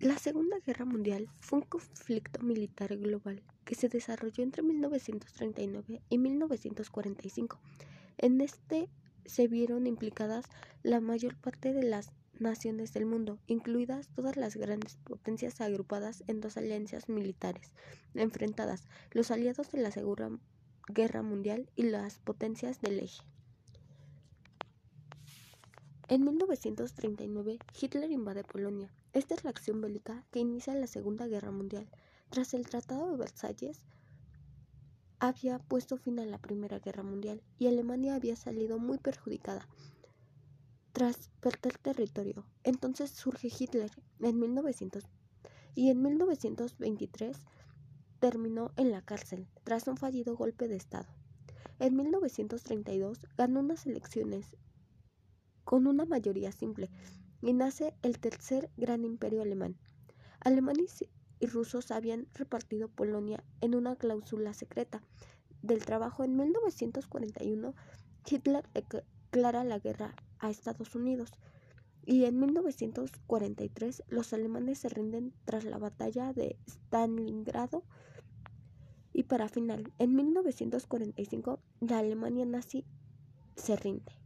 La Segunda Guerra Mundial fue un conflicto militar global que se desarrolló entre 1939 y 1945. En este se vieron implicadas la mayor parte de las naciones del mundo, incluidas todas las grandes potencias agrupadas en dos alianzas militares enfrentadas, los aliados de la Segunda Guerra Mundial y las potencias del eje. En 1939, Hitler invade Polonia. Esta es la acción bélica que inicia la Segunda Guerra Mundial. Tras el Tratado de Versalles, había puesto fin a la Primera Guerra Mundial y Alemania había salido muy perjudicada tras perder territorio. Entonces surge Hitler en 1900 y en 1923 terminó en la cárcel tras un fallido golpe de Estado. En 1932 ganó unas elecciones con una mayoría simple y nace el tercer gran imperio alemán. Alemanes y rusos habían repartido Polonia en una cláusula secreta del trabajo. En 1941 Hitler declara la guerra a Estados Unidos y en 1943 los alemanes se rinden tras la batalla de Stalingrado y para final, en 1945 la Alemania nazi se rinde.